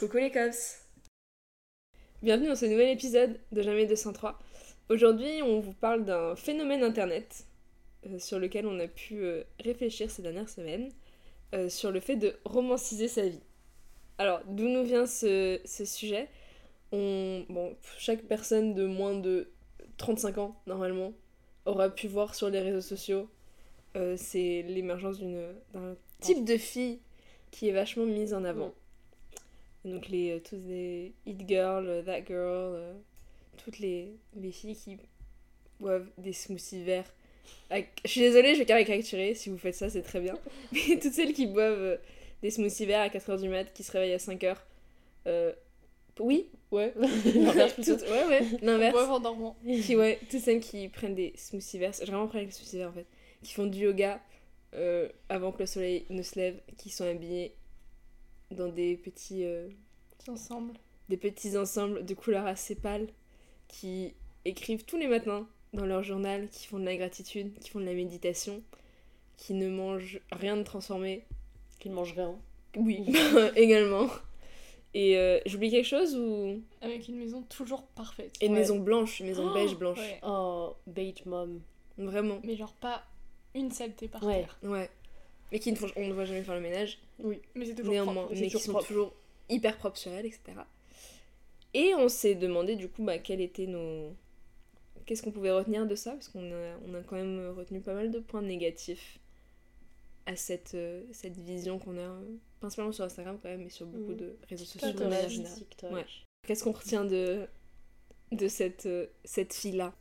Coucou les cops Bienvenue dans ce nouvel épisode de Jamais 203. Aujourd'hui, on vous parle d'un phénomène internet euh, sur lequel on a pu euh, réfléchir ces dernières semaines, euh, sur le fait de romanciser sa vie. Alors, d'où nous vient ce, sujet? Chaque personne de moins de 35 ans, normalement, aura pu voir sur les réseaux sociaux, c'est l'émergence d'un type de fille qui est vachement mise en avant. Donc les, euh, tous les It Girl, euh, That Girl, euh, toutes les, les filles qui boivent des smoothies verts. Avec- Je suis désolée, je vais caricaturer, si vous faites ça c'est très bien. Mais toutes celles qui boivent euh, des smoothies verts à 4h du mat, qui se réveillent à 5h. euh, oui, ouais. L'inverse plutôt. Toutes- ouais, ouais, l'inverse. Ouais, en dormant. Qui, ouais, toutes celles qui prennent des smoothies verts, j'ai vraiment pris avec les smoothies verts en fait, qui font du yoga euh, avant que le soleil ne se lève, qui sont habillées dans des petits, euh, Ensemble. des petits ensembles de couleurs assez pâles, qui écrivent tous les matins dans leur journal, qui font de la gratitude, qui font de la méditation, qui ne mangent rien de transformé. Qu'il mange rien. Oui, également. Et euh, j'oublie quelque chose ou... Avec une maison toujours parfaite. Et une Ouais. maison blanche, une maison Oh, beige blanche. ouais. Oh, beige mom. Vraiment. Mais genre pas une saleté par Ouais. terre. Ouais. Mais qui ne font, on ne voit jamais faire le ménage. Mais c'est toujours néanmoins, propre. mais qui sont propre. toujours hyper propres sur elle, etc. Et on s'est demandé du coup bah, quels étaient nos. Qu'est-ce qu'on pouvait retenir de ça Parce qu'on a, on a quand même retenu pas mal de points négatifs à cette, euh, cette vision qu'on a, principalement sur Instagram quand même, mais sur beaucoup Mhm. de réseaux sociaux. Ouais. Qu'est-ce qu'on retient de, de cette, euh, cette fille-là?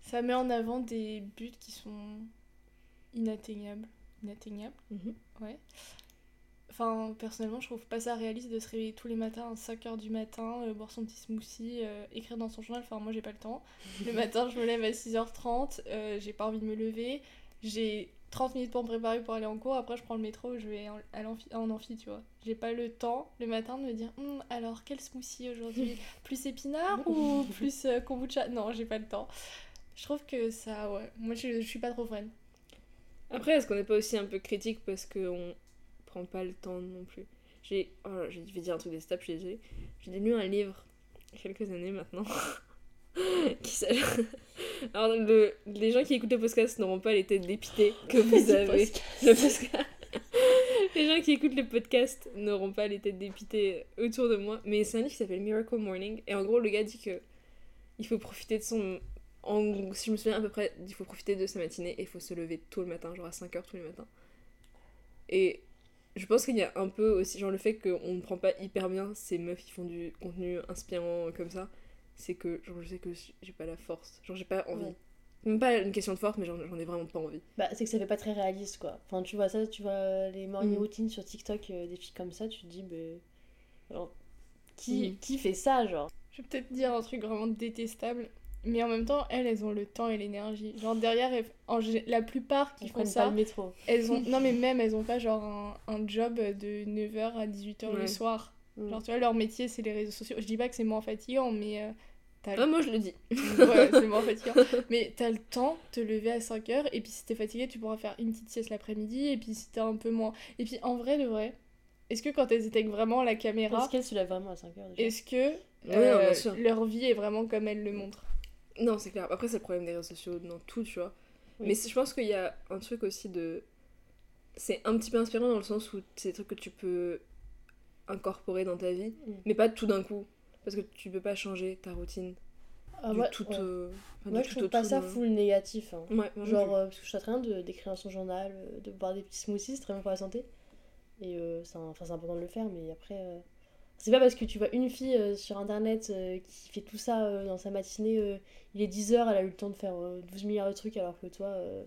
Ça met en avant des buts qui sont inatteignables. Inatteignables Mhm. Ouais. Enfin, personnellement, je trouve pas ça réaliste de se réveiller tous les matins à 5h du matin, euh, boire son petit smoothie, euh, écrire dans son journal. Enfin, moi, j'ai pas le temps. Le matin, je me lève à 6h30, euh, j'ai pas envie de me lever. J'ai 30 minutes pour me préparer pour aller en cours. Après, je prends le métro, je vais en, à l'amphi- en amphi, tu vois. J'ai pas le temps le matin de me dire Hum, alors, quel smoothie aujourd'hui? Plus épinard ou plus euh, kombucha? Non, j'ai pas le temps. Je trouve que ça, ouais. Moi, je, je suis pas trop fan. Après, est-ce qu'on n'est pas aussi un peu critique parce qu'on prend pas le temps non plus? J'ai. Oh, là, je vais dire un truc des je suis désolée. J'ai lu un livre, il y a quelques années maintenant, qui. Alors, le... les gens qui écoutent le podcast n'auront pas les têtes dépitées que vous avez. Le podcast. les gens qui écoutent le podcast n'auront pas les têtes dépitées autour de moi. Mais c'est un livre qui s'appelle Miracle Morning. Et en gros, le gars dit que il faut profiter de son. En, si je me souviens à peu près, il faut profiter de sa matinée et il faut se lever tôt le matin, genre à 5h tous les matins. Et je pense qu'il y a un peu aussi, genre le fait qu'on ne prend pas hyper bien ces meufs qui font du contenu inspirant comme ça, c'est que genre je sais que j'ai pas la force, genre j'ai pas envie. Ouais. Même pas une question de force, mais j'en ai vraiment pas envie. Bah, c'est que ça fait pas très réaliste quoi. Enfin, tu vois ça, tu vois les morning Mm. routines sur TikTok, euh, des filles comme ça, tu te dis, bah. genre, qui, Mm. qui fait ça, genre? Je vais peut-être dire un truc vraiment détestable, mais en même temps, elles, elles ont le temps et l'énergie. Genre derrière, elles- en la plupart qui Ils font pas ça, le métro. elles ont... Non mais même, elles ont pas genre un, un job de 9h à 18h Ouais. le soir. Mm. Genre tu vois, leur métier, c'est les réseaux sociaux. Je dis pas que c'est moins fatigant, mais... euh, le- Ah, moi je le dis. ouais, c'est moins fatigant. Mais t'as le temps de te lever à 5h, et puis si t'es fatigué, tu pourras faire une petite sieste l'après-midi, et puis si t'es un peu moins... Et puis en vrai, de vrai, est-ce que quand elles éteignent vraiment la caméra, Est-ce qu'elle se lève vraiment à 5h déjà? est-ce que Ouais, euh, non, leur vie est vraiment comme elles le montrent? Non, c'est clair. Après, c'est le problème des réseaux sociaux dans tout, tu vois. Oui. Mais je pense qu'il y a un truc aussi de. C'est un petit peu inspirant dans le sens où c'est des trucs que tu peux incorporer dans ta vie, Mm. mais pas tout d'un coup. Parce que tu peux pas changer ta routine Ah, du tout. ouais. euh, enfin, Moi, du je tout trouve pas ça full négatif. hein. Ouais, moi Genre, euh, parce que je suis rien de- d'écrire son journal, euh, de boire des petits smoothies, c'est très bon pour la santé. Et euh, c'est important de le faire, mais après. C'est pas parce que tu vois une fille euh, sur internet euh, qui fait tout ça euh, dans sa matinée, euh, il est 10h, elle a eu le temps de faire euh, 12 milliards de trucs alors que toi, euh,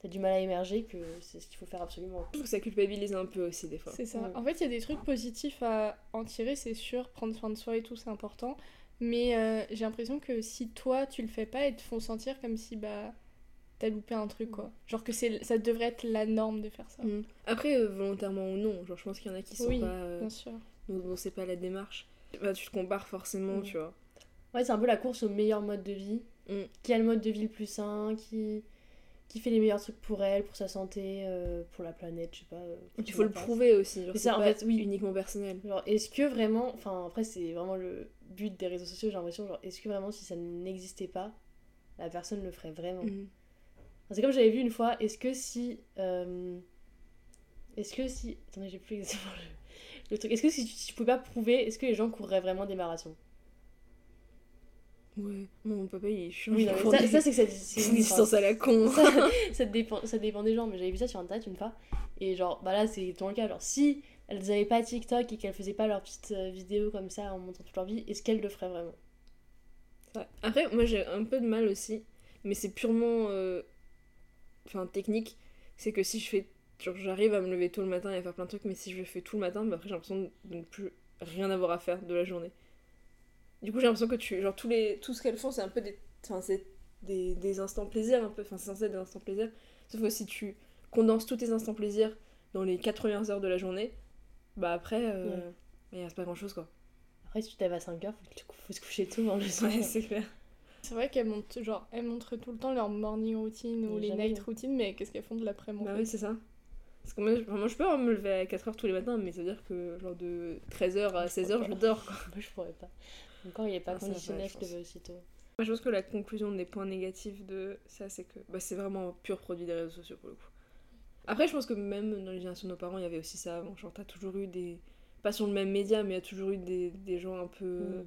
t'as du mal à émerger, que c'est ce qu'il faut faire absolument. Je trouve que ça culpabilise un peu aussi des fois. C'est ça. Ouais. En fait, il y a des trucs positifs à en tirer, c'est sûr. Prendre soin de soi et tout, c'est important. Mais euh, j'ai l'impression que si toi, tu le fais pas, ils te font sentir comme si bah t'as loupé un truc, quoi. Genre que c'est, ça devrait être la norme de faire ça. Mm. Après, euh, volontairement ou non, genre je pense qu'il y en a qui sont Oui, pas. euh, Bien sûr. Dont c'est pas la démarche. Bah, tu te compares forcément, Mm. tu vois. Ouais, c'est un peu la course au meilleur mode de vie. Mm. Qui a le mode de vie le plus sain, qui, qui fait les meilleurs trucs pour elle, pour sa santé, euh, pour la planète, je sais pas. euh, Il faut le prouver aussi. genre, C'est ça, en pas fait, oui. uniquement personnel. Genre, est-ce que vraiment, enfin après c'est vraiment le but des réseaux sociaux, j'ai l'impression, genre, est-ce que vraiment si ça n'existait pas, la personne le ferait vraiment? Enfin, C'est comme j'avais vu une fois, est-ce que si. euh, Est-ce que si. Attendez, j'ai plus exactement le, le truc. Est-ce que si tu, si tu pouvais pas prouver, est-ce que les gens courraient vraiment des marathons? Ouais, mon papa il est chiant. Oui, il non, mais court ça, des- ça, c'est que ça. c'est- des enfin, distances à la con. ça, ça dépend, ça dépend des gens, mais j'avais vu ça sur internet une fois. Et genre, bah là, c'est ton cas. Genre, si elles avaient pas TikTok et qu'elles faisaient pas leurs petites euh, vidéos comme ça en montrant toute leur vie, est-ce qu'elles le feraient vraiment? Ouais. Après, moi j'ai un peu de mal aussi, mais c'est purement euh, enfin, technique. C'est que si je fais. Genre, j'arrive à me lever tôt le matin et à faire plein de trucs, mais si je le fais tout le matin, bah après j'ai l'impression de ne plus rien avoir à faire de la journée. Du coup, j'ai l'impression que tu. Genre, tous les, tout ce qu'elles font, c'est un peu des. Enfin, c'est des, des instants plaisir, un peu. Enfin, c'est censé être des instants plaisir. Sauf que si tu condenses tous tes instants plaisir dans les 4 premières heures de la journée, bah après, euh, Ouais. il reste pas grand chose quoi. Après, si tu t'avais à 5h, faut, que tu- faut se coucher tôt hein, le soir. Ouais, c'est clair. C'est vrai qu'elles montrent, genre, elles montrent tout le temps leur morning routine ou Mais les night routine, mais qu'est-ce qu'elles font de l'après-midi? Bah oui, c'est ça. Parce que moi, je- enfin, moi, je peux hein, me lever à 4h tous les matins, mais ça veut dire que genre de 13h à Je 16h, crois je dors quoi. Moi, je pourrais pas. Encore, il est pas Ah, conditionnel, je veux aussitôt. Moi, je pense que la conclusion des points négatifs de ça, c'est que bah, c'est vraiment un pur produit des réseaux sociaux pour le coup. Après, je pense que même dans les générations de nos parents, il y avait aussi ça avant. Genre, t'as toujours eu des. Pas sur le même média, mais il y a toujours eu des, des gens un peu. Mm.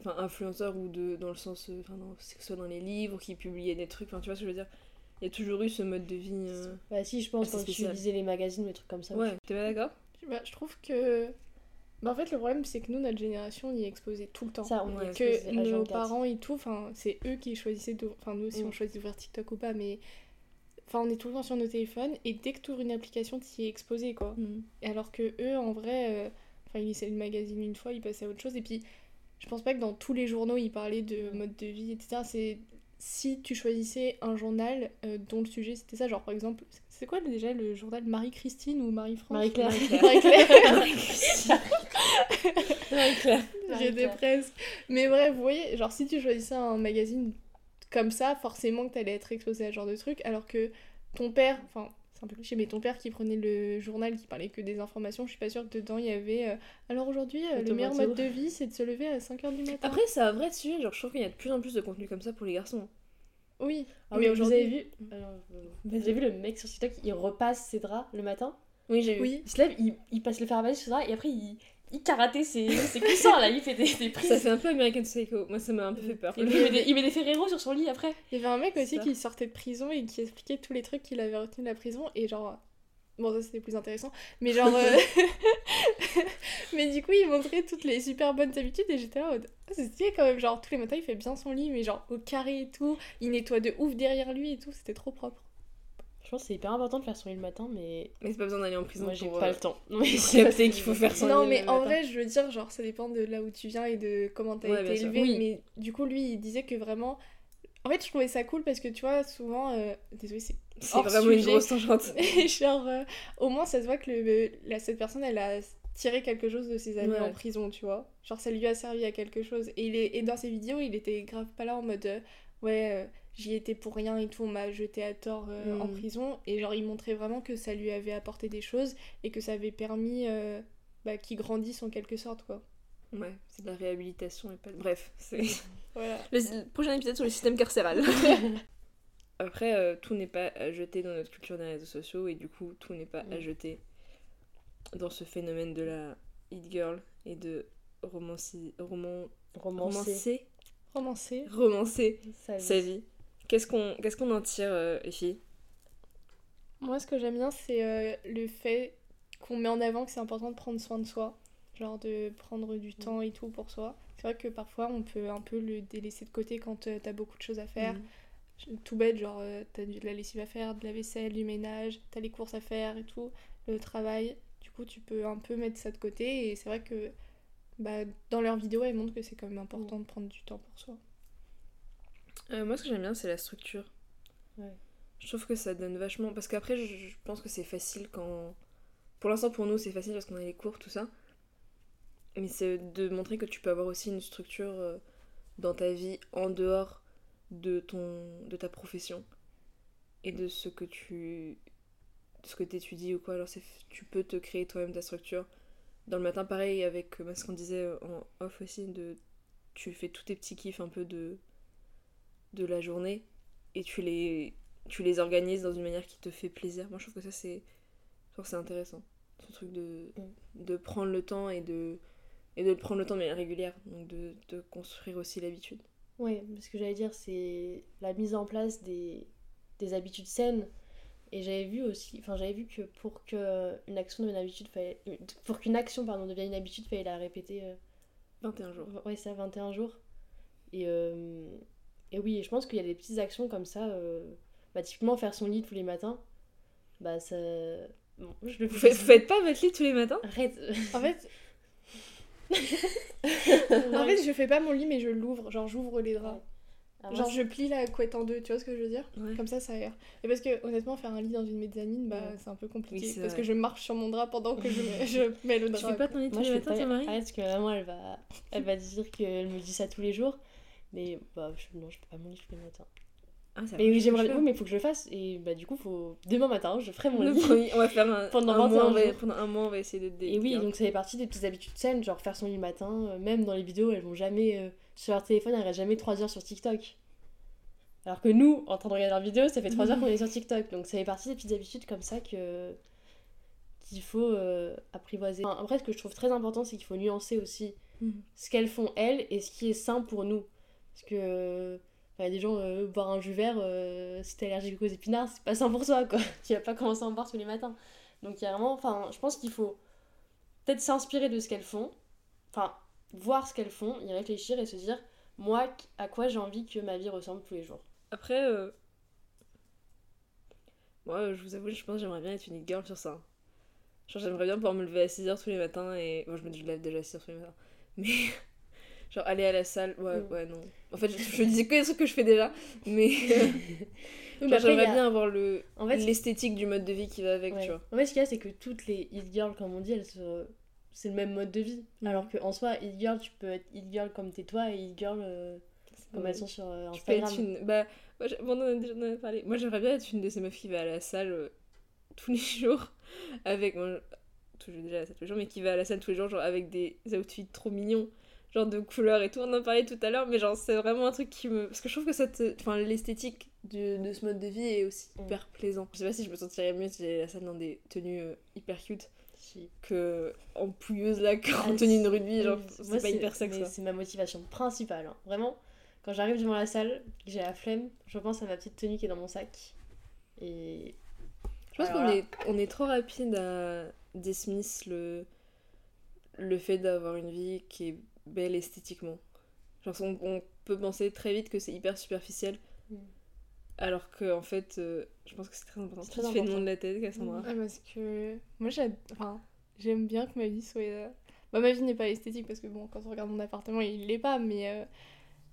Enfin, influenceurs ou de, dans le sens. euh, Enfin, non, que ce soit dans les livres, qui publiaient des trucs. Enfin, tu vois ce que je veux dire? Il y a toujours eu ce mode de vie. euh, Bah, si, je pense, Ah, quand tu lisais les magazines ou des trucs comme ça. Ouais, t'es pas d'accord? Bah, je trouve que. Bah, en fait, le problème, c'est que nous, notre génération, on y est exposé tout le temps. Ça, on Ouais. est que nos 24. parents et tout, enfin, c'est eux qui choisissaient de... Enfin, nous aussi, Mm. on choisit d'ouvrir TikTok ou pas, mais... Enfin, on est tout le temps sur nos téléphones, et dès que tu ouvres une application, tu y es exposé, quoi. Et alors que eux, en vrai... euh, Enfin, ils lisaient le magazine une fois, ils passaient à autre chose, et puis... Je pense pas que dans tous les journaux, ils parlaient de Mm. mode de vie, etc. C'est... Si tu choisissais un journal euh, dont le sujet c'était ça, genre par exemple, c'est quoi déjà le journal Marie-Christine ou Marie-France Marie-Claire. Marie-Claire. Marie-Claire. J'étais presque. Mais bref, vous voyez, genre si tu choisissais un magazine comme ça, forcément que t'allais être exposé à ce genre de truc, alors que ton père, enfin un peu cliché, mais ton père qui prenait le journal qui parlait que des informations, je suis pas sûre que dedans il y avait. euh, alors aujourd'hui, euh, Le le meilleur mode de vie c'est de se lever à 5h du matin. Après, c'est un vrai sujet. Genre, je trouve qu'il y a de plus en plus de contenu comme ça pour les garçons. oui, Ah mais vous aujourd'hui. avez vu Alors, euh, Vous avez vu le mec sur TikTok, il repasse ses draps le matin Oui, j'ai vu. Oui, Il se lève, il, il passe le fer à base sur ses draps et après il, il karaté ses, ses coussins là, il fait des, des prises. Ça fait un peu American Psycho. Moi, ça m'a un peu fait peur. Il, met des, il met des Ferrero sur son lit après. il y avait un mec aussi Ça. qui sortait de prison et qui expliquait tous les trucs qu'il avait retenus de la prison et genre. Bon, ça c'était plus intéressant, mais genre. euh, mais du coup, il montrait toutes les super bonnes habitudes et j'étais là en mode. Ah, c'est stylé quand même, genre tous les matins il fait bien son lit, mais genre au carré et tout, il nettoie de ouf derrière lui et tout, c'était trop propre. Je pense que c'est hyper important de faire son lit le matin, mais Mais c'est pas besoin d'aller en prison moi j'ai pas euh, le temps. Non, mais capter qu'il faut faire son non, lit mais le en matin. vrai, je veux dire, genre ça dépend de là où tu viens et de comment t'as Ouais, été élevé, Oui. mais du coup, lui il disait que vraiment. En fait, je trouvais ça cool parce que tu vois, souvent. euh, Désolée, c'est C'est hors vraiment une sujet. grosse tangente. Et genre, euh, au moins, ça se voit que le, la, cette personne, elle a tiré quelque chose de ses amis Ouais. en prison, tu vois. Genre, ça lui a servi à quelque chose. Et, il est, et dans ses vidéos, il était grave pas là en mode, euh, ouais, euh, j'y étais pour rien et tout, on m'a jeté à tort euh, en Mm. prison. Et genre, il montrait vraiment que ça lui avait apporté des choses et que ça avait permis euh, bah, qu'il grandisse en quelque sorte, quoi. Ouais, c'est de la réhabilitation et pas. Bref, c'est. Voilà. Le, le prochain épisode sur le système carcéral. Après, euh, tout n'est pas à jeter dans notre culture des réseaux sociaux et du coup, tout n'est pas à Mm. jeter dans ce phénomène de la hit girl et de romancer, roman, romancé. romancer, Romancé. romancer Ça, sa vie. Qu'est-ce qu'on qu'est-ce qu'on en tire, euh, les filles? Moi, ce que j'aime bien, c'est euh, le fait qu'on met en avant que c'est important de prendre soin de soi. Genre de prendre du temps et tout pour soi. C'est vrai que parfois, on peut un peu le délaisser de côté quand euh, t'as beaucoup de choses à faire. Mm. Tout bête, genre euh, t'as de la lessive à faire, de la vaisselle, du ménage, t'as les courses à faire et tout, le travail. Du coup, tu peux un peu mettre ça de côté. Et c'est vrai que bah, dans leurs vidéos, elles montrent que c'est quand même important de prendre du temps pour soi. Euh, moi, ce que j'aime bien, c'est la structure. Ouais. Je trouve que ça donne vachement. Parce qu'après, je, je pense que c'est facile quand. Pour l'instant, pour nous, c'est facile parce qu'on a les cours, tout ça. Mais c'est de montrer que tu peux avoir aussi une structure euh, dans ta vie en dehors de, ton, de ta profession. et de ce que tu de ce que t'étudies ou quoi. Alors tu peux te créer toi-même ta structure. Dans le matin, pareil avec euh, ce qu'on disait en off aussi, de tu fais tous tes petits kiffs un peu de de la journée et tu les tu les organises dans une manière qui te fait plaisir. Moi je trouve que ça c'est c'est intéressant. Ce truc de, de prendre le temps et de et de le prendre le temps de manière régulière, donc de, de construire aussi l'habitude. Oui, ce que j'allais dire, c'est la mise en place des, des habitudes saines. Et j'avais vu aussi, enfin j'avais vu que pour qu'une action devienne habitude, fallait, pour qu'une action pardon devienne une habitude, fallait la répéter. 21 euh, jours. Ouais, ça, 21 jours. Et, euh, et oui, je pense qu'il y a des petites actions comme ça. Euh, bah, typiquement, faire son lit tous les matins, bah ça. Bon, je le fais. Vous faites pas votre lit tous les matins? Arrête. En fait, en fait, je fais pas mon lit, mais je l'ouvre. Genre, j'ouvre les draps. Ah, genre, je plie la couette en deux, tu vois ce que je veux dire? Comme ça, ça aère. Et parce que, honnêtement, faire un lit dans une mezzanine, bah, c'est un peu compliqué. parce que je marche sur mon drap pendant que je mets, je mets le drap. Tu fais pas ton lit tous les matins, Marie Arrête, parce que maman, elle va, elle va dire qu'elle me dit ça tous les jours. Mais, bah, je... non, je fais pas mon lit tous les matins. Ah, mais oui, j'aimerais oui, mais il faut que je le fasse. Et bah, du coup, faut... demain matin, je ferai mon lit. on va faire un, pendant, un mois, on va, pendant un mois, on va essayer de Et oui, donc ça fait partie des petites habitudes saines, genre faire son lit le matin. Euh, même dans les vidéos, elles vont jamais. Euh, sur leur téléphone, elles restent jamais 3 heures sur TikTok. Alors que nous, en train de regarder leur vidéo, ça fait 3 heures qu'on est sur TikTok. Donc ça fait partie des petites habitudes comme ça que qu'il faut euh, apprivoiser. après, ce que je trouve très important, c'est qu'il faut nuancer aussi mhm. ce qu'elles font elles et ce qui est sain pour nous. Parce que il y a des gens, euh, boire un jus vert, euh, si t'es allergique aux épinards, c'est pas sain pour toi, quoi. tu vas pas commencer à en boire tous les matins. Donc il y a vraiment, enfin, je pense qu'il faut peut-être s'inspirer de ce qu'elles font, enfin, voir ce qu'elles font, y réfléchir et se dire, moi, à quoi j'ai envie que ma vie ressemble tous les jours. Après, euh, moi, je vous avoue, je pense que j'aimerais bien être une girl sur ça. J'aimerais bien pouvoir me lever à 6h tous les matins et. Bon, je me lève déjà à 6h tous les matins. Mais Genre aller à la salle, ouais, mm. ouais, non. En fait, je, je, disais que des trucs que je fais déjà, mais. j'aimerais bien avoir le en fait, l'esthétique du mode de vie qui va avec, tu vois. En fait, ce qu'il y a, c'est que toutes les hit girls, comme on dit, elles c'est le même mode de vie. Mm. Alors qu'en soi, hit girl, tu peux être hit girl comme t'es toi et hit girl euh, comme elles sont sur euh, Instagram. Tu une... Bah, moi, on en a déjà parlé. Moi, j'aimerais bien être une de ces meufs qui va à la salle euh, tous les jours avec. Moi, je vais déjà à la salle tous les jours, mais qui va à la salle tous les jours, genre avec des outfits trop mignons genre de couleurs et tout. On en parlait tout à l'heure, mais genre c'est vraiment un truc qui me. Parce que je trouve que cette... enfin, l'esthétique de, de, ce mode de vie est aussi mm. hyper plaisant. Je sais pas si je me sentirais mieux si j'allais la salle dans des tenues euh, hyper cute que en pouilleuse là, en tenue de rugby. Genre, c'est pas hyper sexy. C'est ma motivation principale. Hein. Vraiment, quand j'arrive devant la salle, que j'ai la flemme, je pense à ma petite tenue qui est dans mon sac. Et. Je pense qu'on est, on est trop rapide à dismiss le, le fait d'avoir une vie qui est belle esthétiquement. Genre, on, peut penser très vite que c'est hyper superficiel. Mm. Alors que, en fait, euh, je pense que c'est très important. Très tu fais le nom de la tête, Cassandra. Ah, parce que moi, j'aime enfin, bien que ma vie soit. Euh, bah, ma vie n'est pas esthétique parce que, bon, quand on regarde mon appartement, il l'est pas, mais. Euh,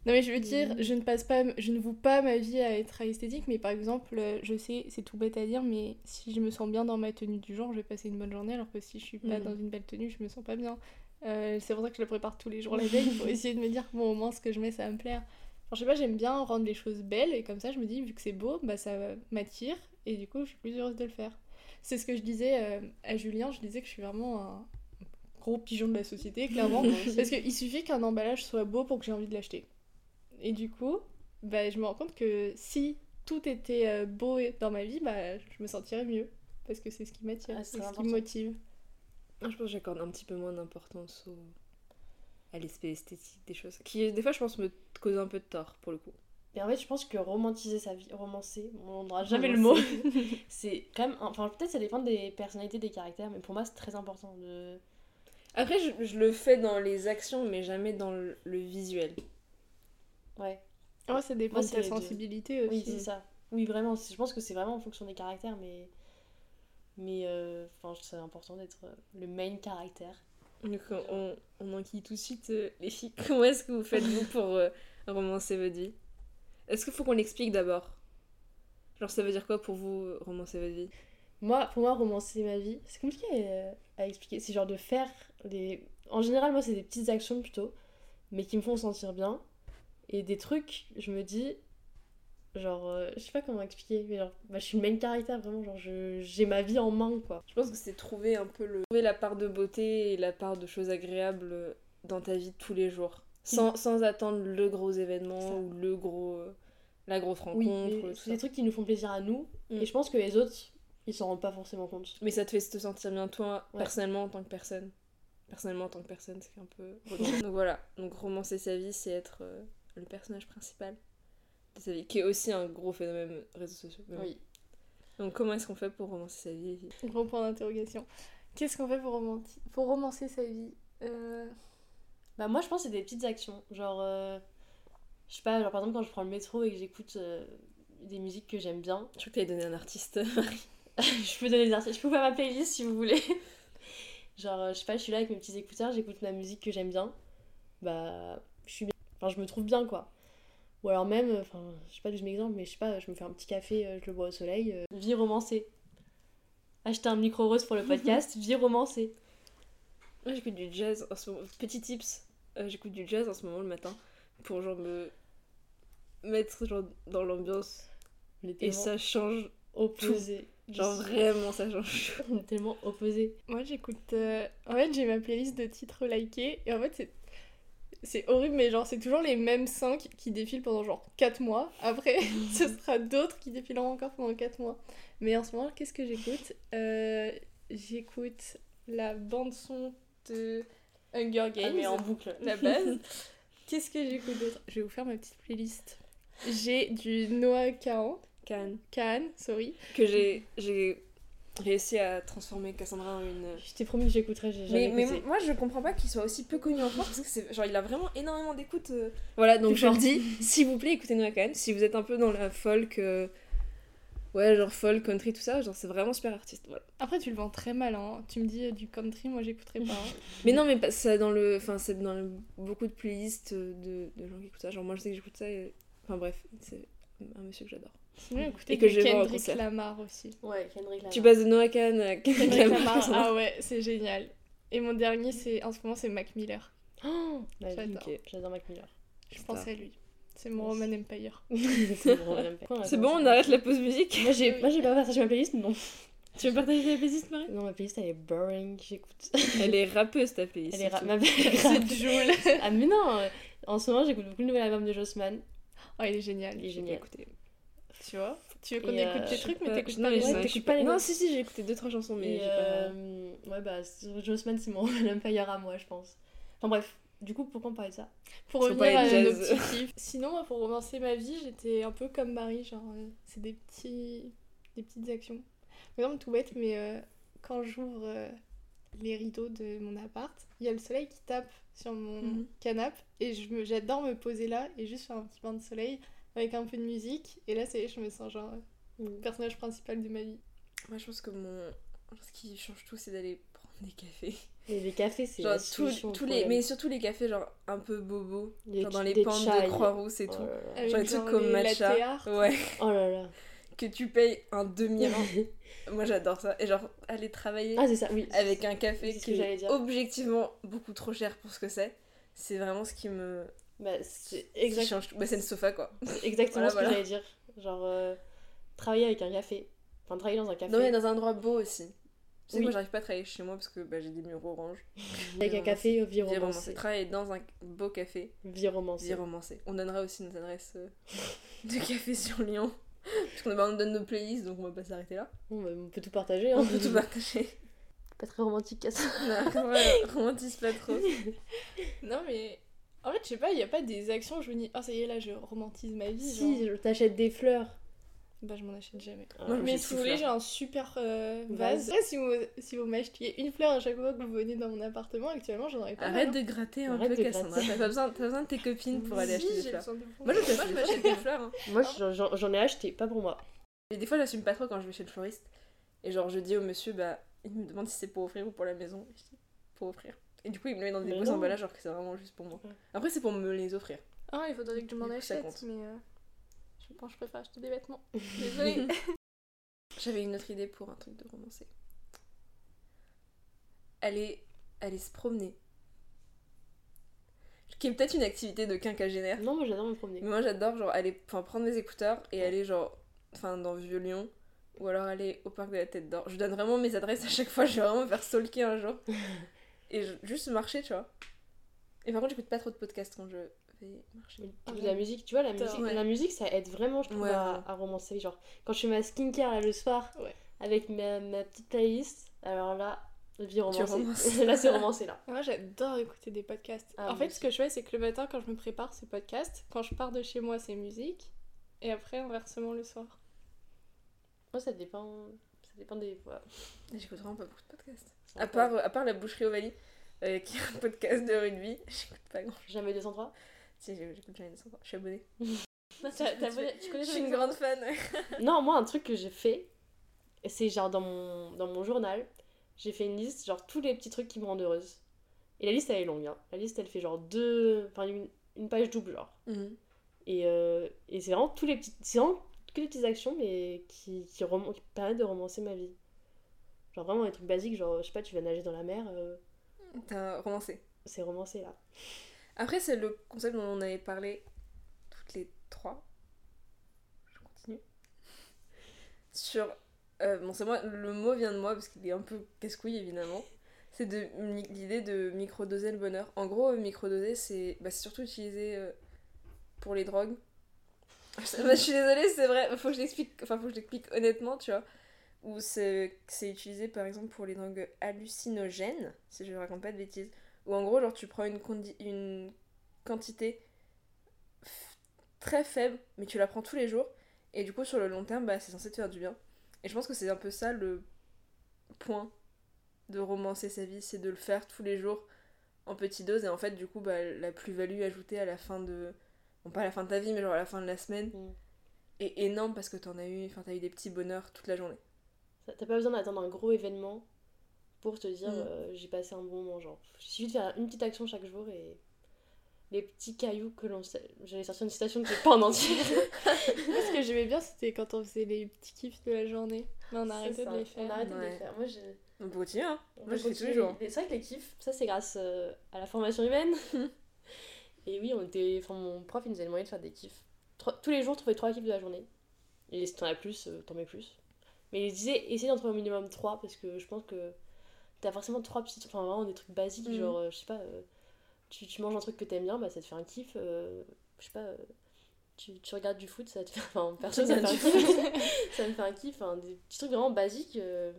non, mais je veux dire, je ne passe pas. Je ne voue pas ma vie à être esthétique, mais par exemple, je sais, c'est tout bête à dire, mais si je me sens bien dans ma tenue du jour, je vais passer une bonne journée, alors que si je suis pas mm. dans une belle tenue, je me sens pas bien. Euh, c'est pour ça que je le prépare tous les jours la veille pour essayer de me dire bon au moins ce que je mets ça va me plaire. Genre, je sais pas, j'aime bien rendre les choses belles et comme ça je me dis vu que c'est beau, bah ça m'attire et du coup je suis plus heureuse de le faire. C'est ce que je disais euh, à Julien, je disais que je suis vraiment un gros pigeon de la société clairement parce qu'il suffit qu'un emballage soit beau pour que j'ai envie de l'acheter. Et du coup, bah, je me rends compte que si tout était euh, beau dans ma vie, bah, je me sentirais mieux parce que c'est ce qui m'attire, ah, c'est ce qui me motive. Je pense que j'accorde un petit peu moins d'importance au... à l'aspect esthétique des choses. Qui, des fois, je pense, me cause un peu de tort, pour le coup. Et en fait, je pense que romantiser sa vie, romancer, on n'aura jamais le mot, c'est quand même. Enfin, peut-être ça dépend des personnalités, des caractères, mais pour moi, c'est très important de. Après, je, je, le fais dans les actions, mais jamais dans le, visuel. Ouais. Ouais, ça dépend de ta sensibilité aussi. Oui, c'est ça. Oui, vraiment. Je pense que c'est vraiment en fonction des caractères, mais mais euh, enfin, c'est important d'être euh, le main caractère. Donc on, on enquille tout de suite euh, les filles. Comment est-ce que vous faites vous pour romancer votre vie? Est-ce qu'il faut qu'on l'explique d'abord? Genre ça veut dire quoi pour vous romancer votre vie? Moi, pour moi, romancer ma vie, c'est compliqué à expliquer. C'est genre de faire des... En général, moi, c'est des petites actions plutôt, mais qui me font sentir bien. Et des trucs, je me dis, Genre, euh, je sais pas comment expliquer, mais genre, bah, je suis le main caractère vraiment, genre, j'ai ma vie en main, quoi. Je pense que c'est trouver un peu le... trouver la part de beauté et la part de choses agréables dans ta vie de tous les jours. Sans, sans attendre le gros Ça. événement ou le gros... euh, la grosse Oui, rencontre, tout c'est des trucs qui nous font plaisir à nous, Mm. et je pense que les autres, ils s'en rendent pas forcément compte. Mais ça te fait te sentir bien toi, Ouais. personnellement en tant que personne. Personnellement en tant que personne, c'est un peu... Donc voilà, donc romancer sa vie, c'est être euh, le personnage principal sa vie, qui est aussi un gros phénomène réseaux sociaux. bon. Oui. Donc comment est-ce qu'on fait pour romancer sa vie Gros point d'interrogation. Qu'est-ce qu'on fait pour, romanti- pour romancer sa vie? Euh, Bah, moi, je pense que c'est des petites actions. Genre, euh, je sais pas, genre, par exemple, quand je prends le métro et que j'écoute euh, des musiques que j'aime bien, Je crois que t'avais donné un artiste. je peux donner des artistes, je peux faire ma playlist si vous voulez. Genre, je sais pas, je suis là avec mes petits écouteurs, j'écoute ma musique que j'aime bien. Bah, je suis bien. Enfin, je me trouve bien, quoi. Ou alors même, euh, enfin, je sais pas d'où je m'exemple, mais je sais pas, je me fais un petit café, euh, je le bois au soleil. euh, vie romancée. Acheter un micro rose pour le podcast, vie romancée. Moi j'écoute du jazz en ce moment. Petit tips, euh, j'écoute du jazz en ce moment le matin pour genre me mettre genre dans l'ambiance et ça change. opposés. Genre vraiment ça change. On est tellement opposés. Moi, j'écoute. euh, En fait, j'ai ma playlist de titres likés. Et en fait, c'est. C'est horrible, mais genre, c'est toujours les mêmes 5 qui défilent pendant genre 4 mois. Après, ce sera d'autres qui défileront encore pendant 4 mois. Mais en ce moment, qu'est-ce que j'écoute? Euh, J'écoute la bande-son de Hunger Games. Ah, mais en boucle. la base. Qu'est-ce que j'écoute d'autre? Je vais vous faire ma petite playlist. J'ai du Noah Kahan, Cannes. Kahan, sorry. Que j'ai réussi à transformer Cassandra en une. Je t'ai promis que j'écouterais, j'ai Mais, jamais mais écouté. moi je comprends pas qu'il soit aussi peu connu en France parce que c'est genre il a vraiment énormément d'écoute. euh. Voilà donc je le fort. dis, s'il vous plaît écoutez Noah Kahn. Si vous êtes un peu dans la folk, euh, ouais genre folk, country tout ça, genre c'est vraiment super artiste. Voilà. Après, tu le vends très mal, hein. Tu me dis euh, du country, moi j'écouterai pas. hein. Mais non mais ça dans le, enfin c'est dans le- beaucoup de playlists de, de gens qui écoutent ça. Genre moi je sais que j'écoute ça. Et... Enfin bref c'est un monsieur que j'adore. Sinon, écoutez Et que je vais voir en Kendrick. Lamar aussi. Ouais, Kendrick Lamar. Tu passes de Noah Kahn à Kendrick Kendrick Lamar. Lamar, ah ouais, c'est génial. Et mon dernier, c'est en ce moment, c'est Mac Miller. Oh, bah, J'adore. J'adore Mac Miller. Je pense à lui. C'est mon. Roman Empire. c'est bon, on arrête la pause musique. Moi, j'ai moi, j'ai pas partagé ma playlist, non. Tu veux partager ta playlist Marie? Non, ma playlist, elle est boring, j'écoute. Elle est rappeuse ta playlist. Elle est ra- ma playlist C'est Joule. Ah, mais non euh, En ce moment, j'écoute beaucoup le nouvel album de Jossman. Oh, il est génial. Il est génial. écouté. Tu vois Tu veux qu'on écoute tes trucs, mais t'écoutes non, pas mais les ouais, pas les Non, si, si, j'ai écouté deux, trois chansons, mais Et j'ai pas. euh, ouais, bah, Jossman, c'est mon Empire à moi, je pense. Enfin bref, du coup, pourquoi on parlait de ça? Pour revenir à nos jazz. petits kiffs. Sinon, moi, pour romancer ma vie, j'étais un peu comme Marie, genre, euh, c'est des petits... des petites actions. Par exemple, tout bête, mais euh, quand j'ouvre les rideaux de mon appart, il y a le soleil qui tape sur mon Mhm. canapé et je me- j'adore me poser là et juste faire un petit bain de soleil avec un peu de musique. Et là, ça y est, je me sens genre euh, personnage principal de ma vie. Moi, je pense que mon. Ce qui change tout, c'est d'aller prendre des cafés. Et les cafés, c'est Genre, la tous- les. Mais surtout les cafés, genre, un peu bobos. Les genre, dans les pentes chai. de Croix-Rousse et Oh tout. là là. Avec Genre, des trucs comme les matcha. Ouais. Oh là là. Que tu payes un demi-rang. Moi, j'adore ça. Et genre, aller travailler Ah, c'est ça, oui. avec un café qui que est dire. objectivement beaucoup trop cher pour ce que c'est. C'est vraiment ce qui me. Bah, c'est exact- change tout. Bah, c'est le sofa, quoi. exactement Voilà, ce que j'allais dire. Genre, euh, travailler avec un café. Enfin, travailler dans un café. Non, mais dans un endroit beau aussi. Tu sais, Oui. moi, j'arrive pas à travailler chez moi parce que bah, j'ai des murs orange. Avec un café, romancée. Travailler dans un beau café, vie romancée. On donnera aussi notre adresse euh, de café sur Lyon. Parce qu'on on donne nos playlists, donc on va pas s'arrêter là. Bon, bah, on peut tout partager. Hein. On peut tout partager. Pas très romantique à ça. Non, ouais, romantise pas trop. Non, mais en fait, je sais pas, il y a pas des actions où je me dis, ah, ça y est, là, je romantise ma vie. Si, genre. je t'achète des fleurs. Bah, je m'en achète jamais. Ah, Moi, Mais si vous voulez, j'ai un super euh, vase. Si vous, si vous m'achetiez une fleur à chaque fois que vous venez dans mon appartement, actuellement, j'en aurais pas. Arrête mal, de gratter un Arrête peu, de Cassandra. gratter. T'as pas besoin, t'as besoin de tes copines pour aller acheter des j'ai fleurs. besoin de fleurs. Moi, je m'achète des fleurs. hein. Moi, j'en- j'en j'en ai acheté, pas pour moi. Et des fois, j'assume pas trop quand je vais chez le floriste. Et genre, je dis au monsieur, bah, il me demande si c'est pour offrir ou pour la maison. Et je dis, pour offrir. Et du coup, il me le met dans des Mais beaux emballages, alors que c'est vraiment juste pour moi. Après, c'est pour me les offrir. Ah, il faudrait que je m'en achète, mais euh, je pense que je préfère acheter des vêtements. Désolée. J'avais une autre idée pour un truc de romancé. Aller, aller se promener. qui est peut-être une activité de quinquagénaire. Non, moi j'adore me promener. Mais moi j'adore genre aller prendre mes écouteurs et aller genre enfin dans Vieux Lyon ou alors aller au parc de la Tête d'Or. Je donne vraiment mes adresses à chaque fois, je vais vraiment me faire stalker un jour et je- juste marcher, tu vois. Et par contre, j'écoute pas trop de podcasts quand je marcher. Ah la musique, tu vois, la musique, Ouais. la musique ça aide vraiment, je trouve, Ouais, à, à romancer. Genre, quand je fais ma skincare là, le soir, Ouais. avec ma, ma petite playlist, alors là, vie romancée. là, c'est romancé là. Moi, j'adore écouter des podcasts. Ah, en fait, aussi. ce que je fais, c'est que le matin, quand je me prépare, c'est podcast. Quand je pars de chez moi, c'est musique. Et après, inversement, le soir. Moi, ça dépend, ça dépend des fois. J'écoute vraiment pas beaucoup de podcasts. À part, à part la boucherie Ovalie, euh, qui est un podcast de rugby, j'écoute pas grand Jamais 203. Si, j'écoute jamais des Je suis abonnée. Abonné- tu Je connais suis une grande fan. Non, moi, un truc que j'ai fait, c'est genre dans mon, dans mon journal, j'ai fait une liste, genre tous les petits trucs qui me rendent heureuse. Et la liste, elle est longue, hein. La liste, elle fait genre deux. Enfin, une, une page double, genre. Et, euh, et c'est vraiment tous les petits. C'est vraiment que des petites actions, mais qui, qui, permettent de romancer ma vie. Genre vraiment des trucs basiques, genre, je sais pas, tu vas nager dans la mer, euh, T'as romancé. c'est romancé là. Après, c'est le concept dont on avait parlé toutes les trois. Je continue. Sur. euh, bon, c'est moi, le mot vient de moi parce qu'il est un peu casse-couille évidemment. C'est de l'idée de microdoser le bonheur. En gros, microdoser, c'est bah, surtout utilisé euh, pour les drogues. Je suis désolée, c'est vrai, faut que je l'explique, enfin, faut que je l'explique honnêtement, tu vois. Ou c'est utilisé par exemple pour les drogues hallucinogènes, si je raconte pas de bêtises. Ou en gros, genre, tu prends une, quantité très faible, mais tu la prends tous les jours. Et du coup, sur le long terme, bah, c'est censé te faire du bien. Et je pense que c'est un peu ça le point de romancer sa vie, c'est de le faire tous les jours en petite dose. Et en fait, du coup, bah, la plus-value ajoutée à la fin de. Bon, pas à la fin de ta vie, mais genre à la fin de la semaine, Mm. est énorme parce que t'en as eu, enfin, t'as eu des petits bonheurs toute la journée. T'as pas besoin d'attendre un gros événement pour te dire Mm. euh, j'ai passé un bon moment. Genre, il suffit de faire une petite action chaque jour et les petits cailloux que l'on sait. J'allais sortir une citation que j'ai pas en entier. Moi, ce que j'aimais bien, c'était quand on faisait les petits kiffs de la journée. Mais on a arrêté C'est de les faire. On a arrêté de Ouais. les faire. Moi, j'ai. On peut continuer, hein on Moi, je fais tous les jours. C'est vrai que les kiffs, ça c'est grâce euh, à la formation humaine. et oui, on était. Enfin, mon prof il nous a demandé de faire des kiffs. Trois- Tous les jours, trouver trois kiffs de la journée. Et si t'en as plus, euh, t'en mets plus. Mais il disait essaye d'en trouver au minimum trois parce que je pense que t'as forcément trois petits trucs, enfin vraiment des trucs basiques, Mhm. genre, euh, je sais pas, euh, tu, tu manges un truc que t'aimes bien, bah ça te fait un kiff. euh, je sais pas. tu, tu regardes du foot, ça te fait. Enfin, perso, ça me fait un kiff. ça me fait un kiff. hein, des petits trucs vraiment basiques. euh,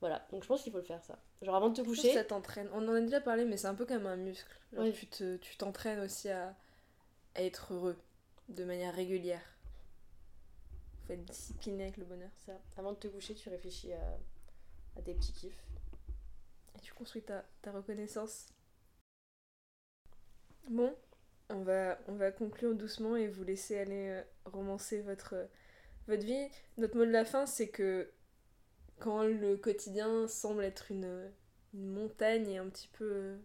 voilà, donc je pense qu'il faut le faire ça. Genre avant de te coucher. ça t'entraîne. On en a déjà parlé, mais c'est un peu comme un muscle. Genre, tu te- tu t'entraînes aussi à, à être heureux de manière régulière. Faut être discipliné avec le bonheur. Ça, avant de te coucher, tu réfléchis à, à des petits kiffs. Et tu construis ta, ta reconnaissance. Bon, on va, on va conclure doucement et vous laisser aller euh, romancer votre, euh, votre vie. Notre mot de la fin, c'est que quand le quotidien semble être une, montagne et un petit peu, euh,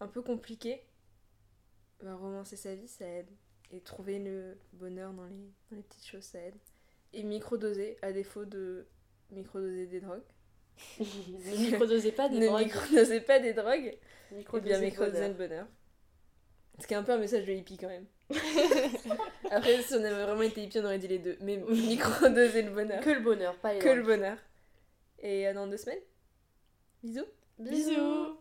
un peu compliqué, bah, romancer sa vie, ça aide. Et trouver le bonheur dans les, dans les petites choses, ça aide. Et microdoser, à défaut de microdoser des drogues. Ne microdosez pas des ne drogues. microdosez pas des drogues. Microdosez bien bonheur. le bonheur. Ce qui est un peu un message de hippie quand même. Après, si on avait vraiment été hippie, on aurait dit les deux. Mais microdoser le bonheur. Que le bonheur, pas les Que le bonheur. Et à dans deux semaines. Bisous. Bisous